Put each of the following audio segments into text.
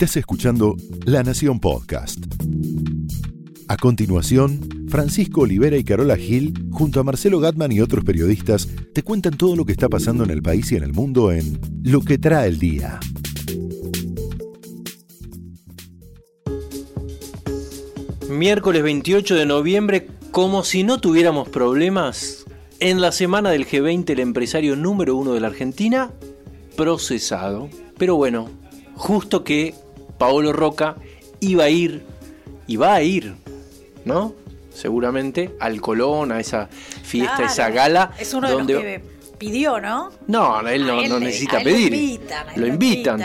Estás escuchando La Nación Podcast. A continuación, Francisco Olivera y Carola Gil, junto a Marcelo Gatman y otros periodistas, te cuentan todo lo que está pasando en el país y en el mundo en Lo que trae el día. Miércoles 28 de noviembre, como si no tuviéramos problemas, en la semana del G20 el empresario número uno de la Argentina, procesado. Pero bueno, justo que Paolo Roca iba a ir, y va a ir, ¿no? Seguramente al Colón, a esa fiesta, esa gala. Es uno donde... de los que pidió, ¿no? No, él no, necesita pedir. Lo invitan. Lo invitan.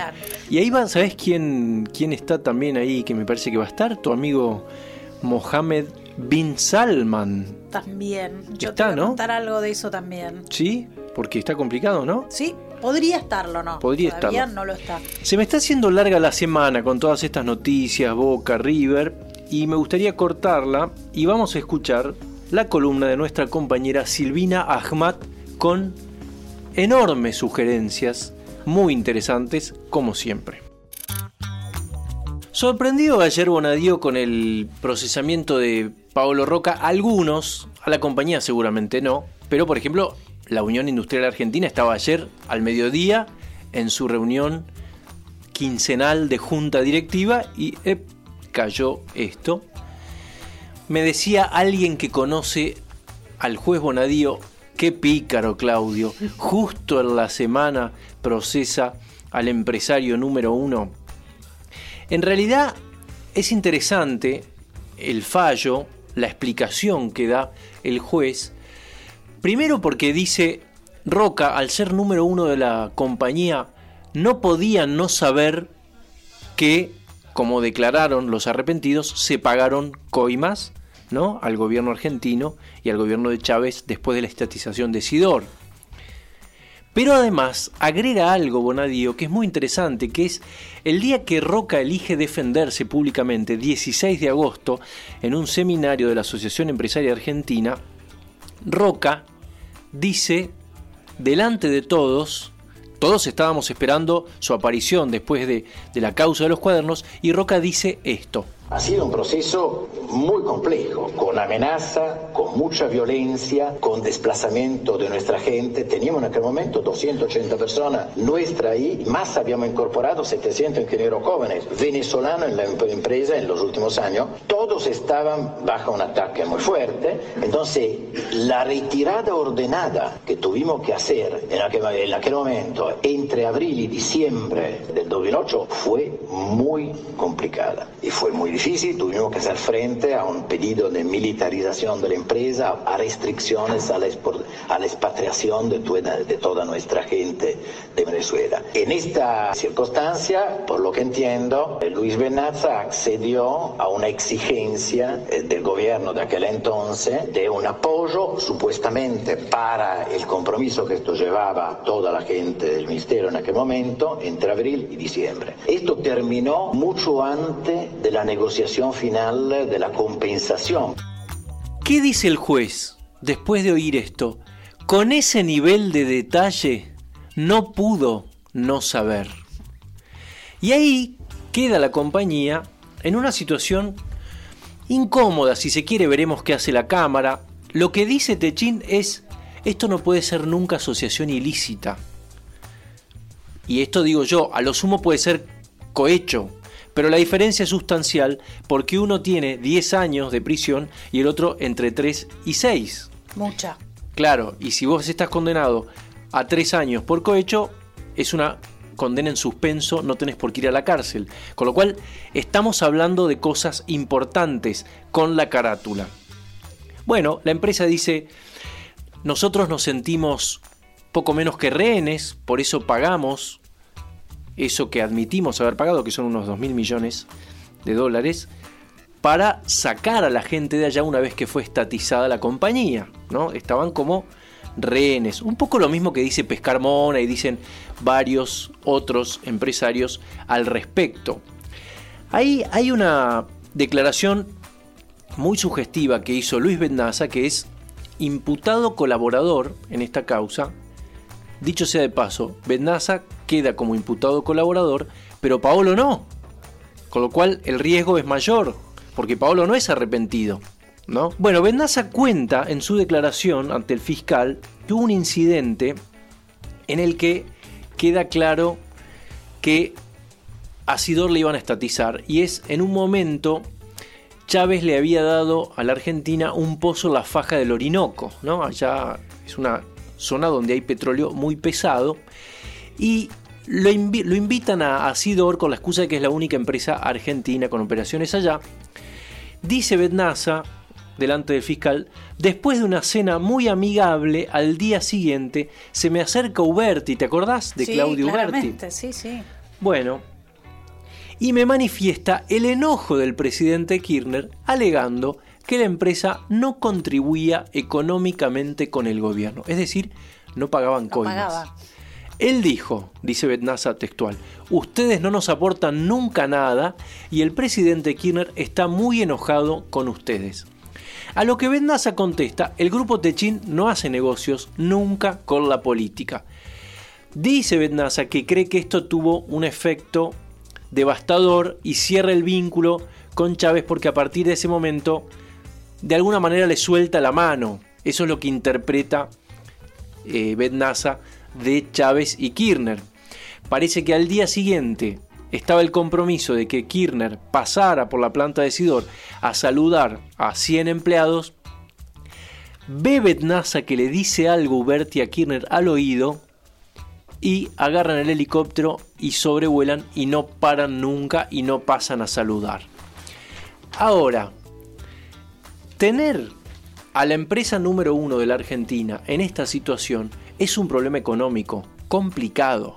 Y ahí va, ¿sabes quién, quién está también ahí que me parece que va a estar? Tu amigo Mohamed bin Salman. También. Yo está, te voy a contar algo de eso también. Sí, porque está complicado, ¿no? Sí, podría estarlo, ¿no? Podría Todavía no lo está. Se me está haciendo larga la semana con todas estas noticias, Boca, River, y me gustaría cortarla y vamos a escuchar la columna de nuestra compañera Silvina Ahmad con enormes sugerencias, muy interesantes, como siempre. Sorprendido ayer Bonadío con el procesamiento de Paolo Roca, algunos, a la compañía seguramente no, pero por ejemplo, la Unión Industrial Argentina estaba ayer al mediodía en su reunión quincenal de junta directiva y cayó esto. Me decía alguien que conoce al juez Bonadío, qué pícaro Claudio, justo en la semana procesa al empresario número uno en realidad es interesante el fallo, la explicación que da el juez, primero porque dice, Roca, al ser número uno de la compañía, no podía no saber que, como declararon los arrepentidos, se pagaron coimas ¿no? al gobierno argentino y al gobierno de Chávez después de la estatización de Sidor. Pero además agrega algo Bonadío que es muy interesante, que es el día que Roca elige defenderse públicamente, 16 de agosto, en un seminario de la Asociación Empresaria Argentina, Roca dice, delante de todos, todos estábamos esperando su aparición después de, de la causa de los cuadernos, y Roca dice esto. Ha sido un proceso muy complejo, con amenaza, con mucha violencia, con desplazamiento de nuestra gente. Teníamos en aquel momento 280 personas nuestra ahí, más habíamos incorporado 700 ingenieros jóvenes venezolanos en la empresa en los últimos años. Todos estaban bajo un ataque muy fuerte. Entonces, la retirada ordenada que tuvimos que hacer en aquel, en aquel momento, entre abril y diciembre del 2008, fue muy complicada y fue muy difícil, tuvimos que hacer frente a un pedido de militarización de la empresa, a restricciones a la, a la expatriación de, de toda nuestra gente de Venezuela. En esta circunstancia, por lo que entiendo, Luis Benaza accedió a una exigencia eh, del gobierno de aquel entonces de un apoyo supuestamente para el compromiso que esto llevaba toda la gente del ministerio en aquel momento entre abril y diciembre. Esto terminó mucho antes de la negociación negociación final de la compensación. ¿Qué dice el juez después de oír esto? Con ese nivel de detalle no pudo no saber. Y ahí queda la compañía en una situación incómoda, si se quiere veremos qué hace la Cámara. Lo que dice Techín es, esto no puede ser nunca asociación ilícita. Y esto digo yo, a lo sumo puede ser cohecho, pero la diferencia es sustancial porque uno tiene 10 años de prisión y el otro entre 3 y 6. Mucha. Claro, y si vos estás condenado a 3 años por cohecho, es una condena en suspenso, no tenés por qué ir a la cárcel. Con lo cual, estamos hablando de cosas importantes con la carátula. Bueno, la empresa dice, nosotros nos sentimos poco menos que rehenes, por eso pagamos eso que admitimos haber pagado, que son unos 2 mil millones de dólares, para sacar a la gente de allá una vez que fue estatizada la compañía. ¿no? Estaban como rehenes. Un poco lo mismo que dice Pescar Mona y dicen varios otros empresarios al respecto. Ahí hay una declaración muy sugestiva que hizo Luis Bendaza, que es imputado colaborador en esta causa. Dicho sea de paso, Bendaza queda como imputado colaborador, pero Paolo no. Con lo cual el riesgo es mayor, porque Paolo no es arrepentido. ¿no? Bueno, Bendaza cuenta en su declaración ante el fiscal que hubo un incidente en el que queda claro que a Sidor le iban a estatizar y es en un momento Chávez le había dado a la Argentina un pozo en la faja del Orinoco, ¿no? Allá es una zona donde hay petróleo muy pesado y lo, invitan a, a Sidor con la excusa de que es la única empresa argentina con operaciones allá. Dice Bednaza, delante del fiscal, después de una cena muy amigable, al día siguiente se me acerca Uberti, ¿te acordás de Claudio Uberti? Sí, sí. Bueno, y me manifiesta el enojo del presidente Kirchner alegando que la empresa no contribuía económicamente con el gobierno, es decir, no pagaban coimas. Él dijo, dice Betnaza textual, ustedes no nos aportan nunca nada y el presidente Kirchner está muy enojado con ustedes. A lo que Betnaza contesta, el grupo Techín no hace negocios nunca con la política. Dice Betnaza que cree que esto tuvo un efecto devastador y cierra el vínculo con Chávez porque a partir de ese momento de alguna manera le suelta la mano. Eso es lo que interpreta eh, de Chávez y Kirchner. Parece que al día siguiente estaba el compromiso de que Kirchner pasara por la planta de Sidor a saludar a 100 empleados. Ve Betnaza que le dice algo Uberti a Kirchner al oído y agarran el helicóptero y sobrevuelan y no paran nunca y no pasan a saludar. Ahora, tener a la empresa número uno de la Argentina en esta situación es un problema económico complicado.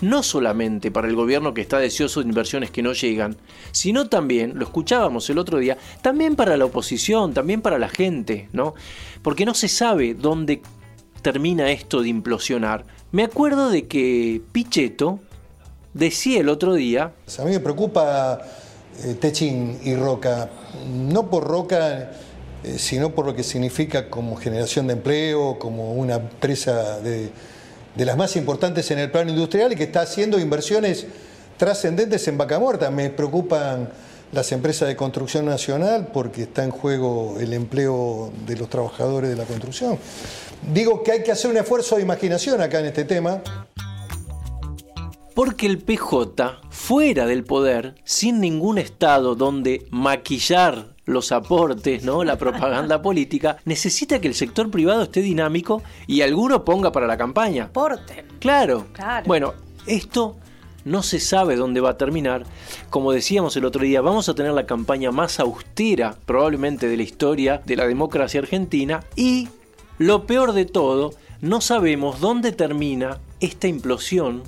No solamente para el gobierno que está deseoso de inversiones que no llegan, sino también, lo escuchábamos el otro día, también para la oposición, también para la gente, ¿no? Porque no se sabe dónde termina esto de implosionar. Me acuerdo de que Pichetto decía el otro día... A mí me preocupa eh, Techin y Roca, no por Roca eh, sino por lo que significa como generación de empleo, como una empresa de, las más importantes en el plano industrial y que está haciendo inversiones trascendentes en vaca muerta. Me preocupan las empresas de construcción nacional porque está en juego el empleo de los trabajadores de la construcción. Digo que hay que hacer un esfuerzo de imaginación acá en este tema. Porque el PJ, fuera del poder, sin ningún Estado donde maquillar los aportes, ¿no? La propaganda política, necesita que el sector privado esté dinámico y alguno ponga para la campaña. Aporten. Claro. Bueno, esto no se sabe dónde va a terminar. Como decíamos el otro día, vamos a tener la campaña más austera probablemente de la historia de la democracia argentina y lo peor de todo, no sabemos dónde termina esta implosión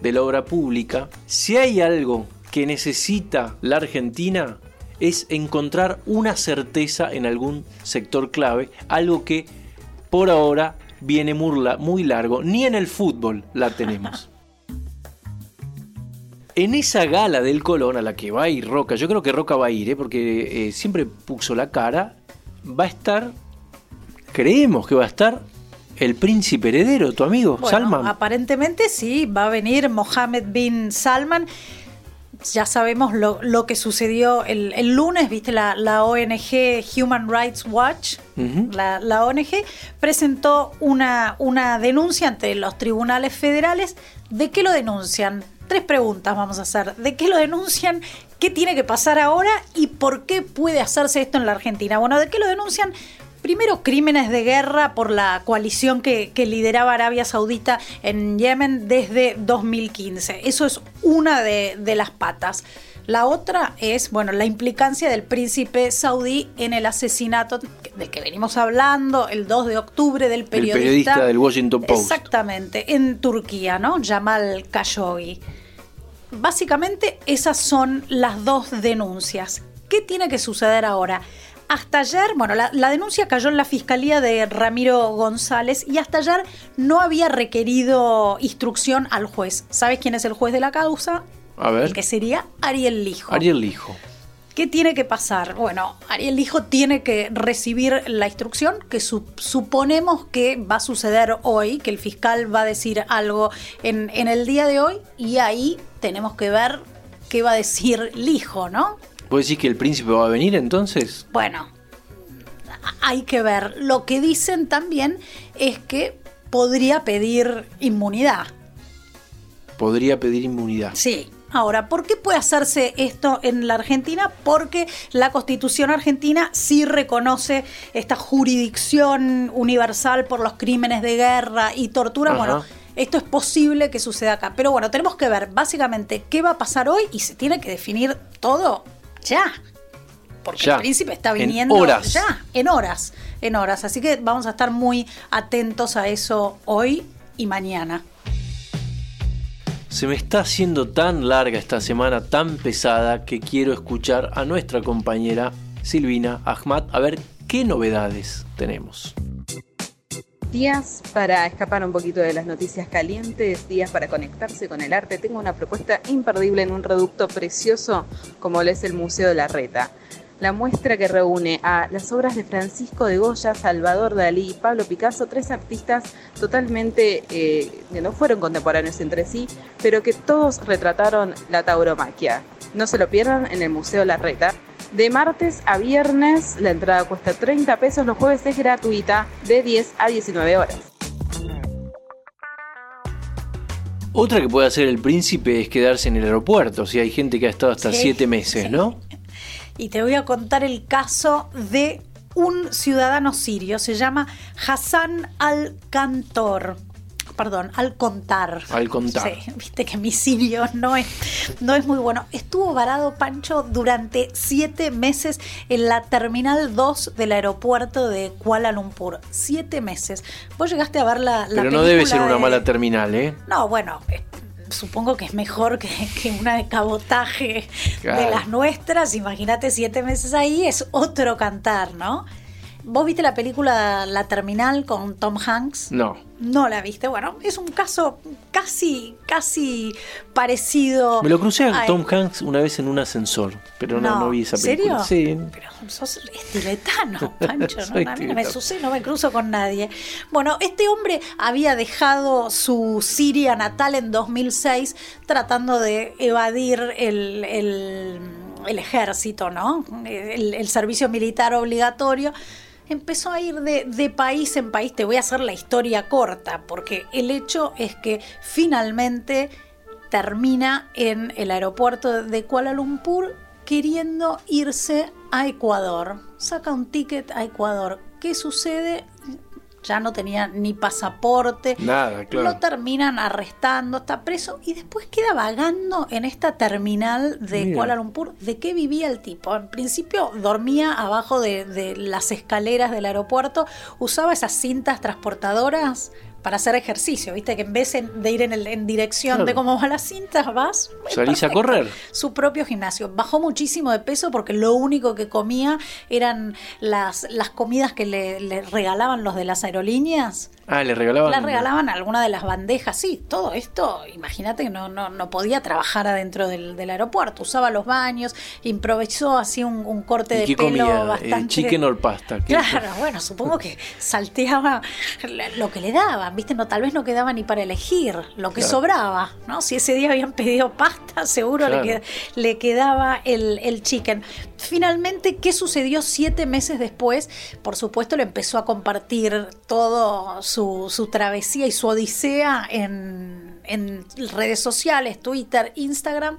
de la obra pública. Si hay algo que necesita la Argentina es encontrar una certeza en algún sector clave, algo que por ahora viene muy largo, ni en el fútbol la tenemos. En esa gala del Colón a la que va a ir Roca, yo creo que Roca va a ir, ¿eh? porque eh, siempre puso la cara, va a estar, creemos que va a estar el príncipe heredero, tu amigo Salman. Aparentemente sí, va a venir Mohammed bin Salman ya sabemos lo, que sucedió el, lunes, viste, la, ONG Human Rights Watch, la, ONG, presentó una, una denuncia ante los tribunales federales. ¿De qué lo denuncian? Tres preguntas vamos a hacer. ¿De qué lo denuncian? ¿Qué tiene que pasar ahora? ¿Y por qué puede hacerse esto en la Argentina? Bueno, ¿de qué lo denuncian? Primero crímenes de guerra por la coalición que, lideraba Arabia Saudita en Yemen desde 2015. Eso es una de, las patas. La otra es, bueno, la implicancia del príncipe saudí en el asesinato del que venimos hablando el 2 de octubre del periodista, el periodista del Washington Post. Exactamente, en Turquía, ¿no? Jamal Khashoggi. Básicamente esas son las dos denuncias. ¿Qué tiene que suceder ahora? Hasta ayer, bueno, la, denuncia cayó en la fiscalía de Ramiro González y hasta ayer no había requerido instrucción al juez. ¿Sabes quién es el juez de la causa? A ver. que sería Ariel Lijo. Ariel Lijo. ¿Qué tiene que pasar? Bueno, Ariel Lijo tiene que recibir la instrucción que suponemos que va a suceder hoy, que el fiscal va a decir algo en, en el día de hoy y ahí tenemos que ver qué va a decir el hijo, ¿no? ¿Puedes decir que el príncipe va a venir entonces? Bueno, hay que ver. Lo que dicen también es que podría pedir inmunidad. Podría pedir inmunidad. Sí. Ahora, ¿por qué puede hacerse esto en la Argentina? Porque la Constitución argentina sí reconoce esta jurisdicción universal por los crímenes de guerra y tortura. Bueno, esto es posible que suceda acá. Pero bueno, tenemos que ver básicamente qué va a pasar hoy y se tiene que definir todo ya. Porque el príncipe está viniendo en horas. ya, en horas, en horas. Así que vamos a estar muy atentos a eso hoy y mañana. Se me está haciendo tan larga esta semana, tan pesada, que quiero escuchar a nuestra compañera Silvina Ahmad a ver qué novedades tenemos. Días para escapar un poquito de las noticias calientes, días para conectarse con el arte. Tengo una propuesta imperdible en un reducto precioso como lo es el Museo de la Reta. La muestra que reúne a las obras de Francisco de Goya, Salvador Dalí y Pablo Picasso, tres artistas totalmente eh, que no fueron contemporáneos entre sí, pero que todos retrataron la tauromaquia. No se lo pierdan en el Museo La Reta. De martes a viernes la entrada cuesta 30 pesos, los jueves es gratuita de 10 a 19 horas. Otra que puede hacer el príncipe es quedarse en el aeropuerto, si hay gente que ha estado hasta 7 meses, ¿no? Y te voy a contar el caso de un ciudadano sirio, se llama Hassan al-Kantor perdón, al contar. Al contar. Sí, viste que mi sirio no es, no es muy bueno. Estuvo varado Pancho durante siete meses en la Terminal 2 del aeropuerto de Kuala Lumpur. Siete meses. Vos llegaste a ver la, la Pero no debe ser una mala terminal, ¿eh? No, bueno, supongo que es mejor que, una de cabotaje de las nuestras. Imagínate siete meses ahí, es otro cantar, ¿no? ¿Vos viste la película La Terminal con Tom Hanks? No. No la viste. Bueno, es un caso casi, casi parecido. Me lo crucé a, Tom Hanks una vez en un ascensor, pero no, no, vi esa película. ¿Serio? Sí. Pero sos tibetano, Pancho. ¿no? A mí no me sucede, no me cruzo con nadie. Bueno, este hombre había dejado su Siria natal en 2006 tratando de evadir el, el, ejército, ¿no? el servicio militar obligatorio empezó a ir de, país en país. Te voy a hacer la historia corta, porque el hecho es que finalmente termina en el aeropuerto de Kuala Lumpur queriendo irse a Ecuador. Saca un ticket a Ecuador. ¿Qué sucede? Ya no tenía ni pasaporte. Nada, claro. Lo terminan arrestando, está preso y después queda vagando en esta terminal de Kuala Lumpur. ¿De qué vivía el tipo? En principio dormía abajo de, de las escaleras del aeropuerto, usaba esas cintas transportadoras para hacer ejercicio, viste que en vez de ir en, el, en dirección de cómo va la cinta, vas. Salís a correr. Su propio gimnasio. Bajó muchísimo de peso porque lo único que comía eran las, las comidas que le, regalaban los de las aerolíneas. Ah, le regalaban. Le regalaban alguna de las bandejas, sí, todo esto, imagínate que no, no, no podía trabajar adentro del, aeropuerto, usaba los baños, improvisó así un, corte de pelo comía? Eh, bastante. chicken or pasta. Claro, bueno, supongo que salteaba lo que le ¿viste? No, tal vez no quedaba ni para elegir lo que sobraba, ¿no? Si ese día habían pedido pasta, seguro le, le, quedaba el, el chicken. Finalmente, ¿qué sucedió siete meses después? Por supuesto, le empezó a compartir todo su, su travesía y su odisea en, en redes sociales, Twitter, Instagram.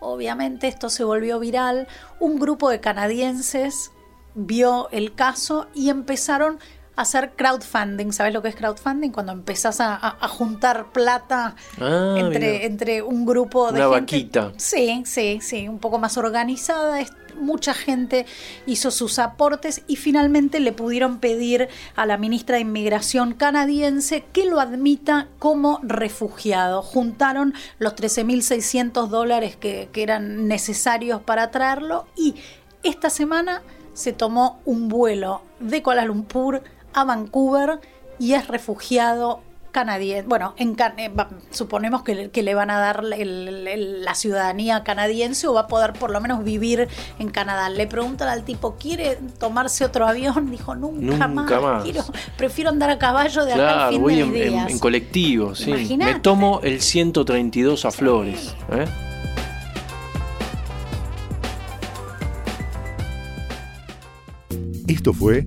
Obviamente esto se volvió viral. Un grupo de canadienses vio el caso y empezaron hacer crowdfunding. ¿Sabes lo que es crowdfunding? Cuando empezás a, juntar plata ah, entre, entre un grupo de Una gente. vaquita. Sí, sí, sí, un poco más organizada. Mucha gente hizo sus aportes y finalmente le pudieron pedir a la ministra de Inmigración canadiense que lo admita como refugiado. Juntaron los 13.600 dólares que, que eran necesarios para traerlo y esta semana se tomó un vuelo de Kuala Lumpur a Vancouver y es refugiado canadiense. Bueno, en can eh, suponemos que, le van a dar la ciudadanía canadiense o va a poder por lo menos vivir en Canadá. Le preguntan al tipo, ¿quiere tomarse otro avión? Dijo, nunca, más. prefiero andar a caballo de claro, acá voy en, colectivo, sí. Me tomo el 132 a. Flores. ¿eh? Esto fue